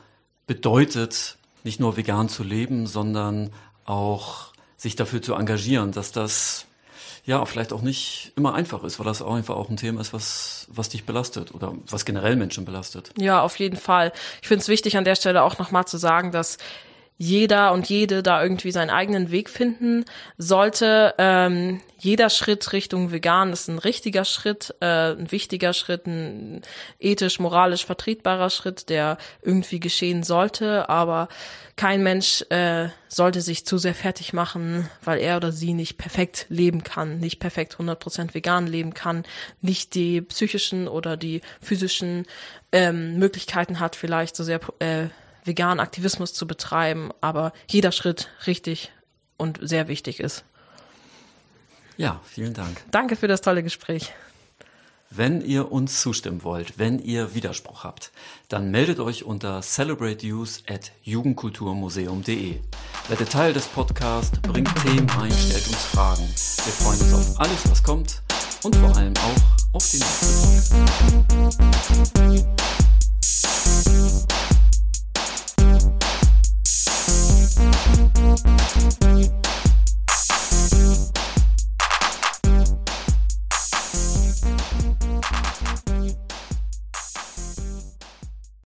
bedeutet, nicht nur vegan zu leben, sondern auch sich dafür zu engagieren, dass das ja, vielleicht auch nicht immer einfach ist, weil das auch einfach auch ein Thema ist, was, was dich belastet oder was generell Menschen belastet. Ja, auf jeden Fall. Ich finde es wichtig, an der Stelle auch nochmal zu sagen, dass jeder und jede da irgendwie seinen eigenen Weg finden sollte. Ähm, jeder Schritt Richtung vegan ist ein richtiger Schritt, äh, ein wichtiger Schritt, ein ethisch, moralisch vertretbarer Schritt, der irgendwie geschehen sollte. Aber kein Mensch äh, sollte sich zu sehr fertig machen, weil er oder sie nicht perfekt leben kann, nicht perfekt 100% vegan leben kann, nicht die psychischen oder die physischen ähm, Möglichkeiten hat, vielleicht so sehr äh, veganen Aktivismus zu betreiben, aber jeder Schritt richtig und sehr wichtig ist. Ja, vielen Dank. Danke für das tolle Gespräch. Wenn ihr uns zustimmen wollt, wenn ihr Widerspruch habt, dann meldet euch unter celebratenews at jugendkulturmuseum.de. Werdet Teil des Podcasts, bringt Themen ein, stellt uns Fragen. Wir freuen uns auf alles, was kommt und vor allem auch auf die nächste Folge. Thank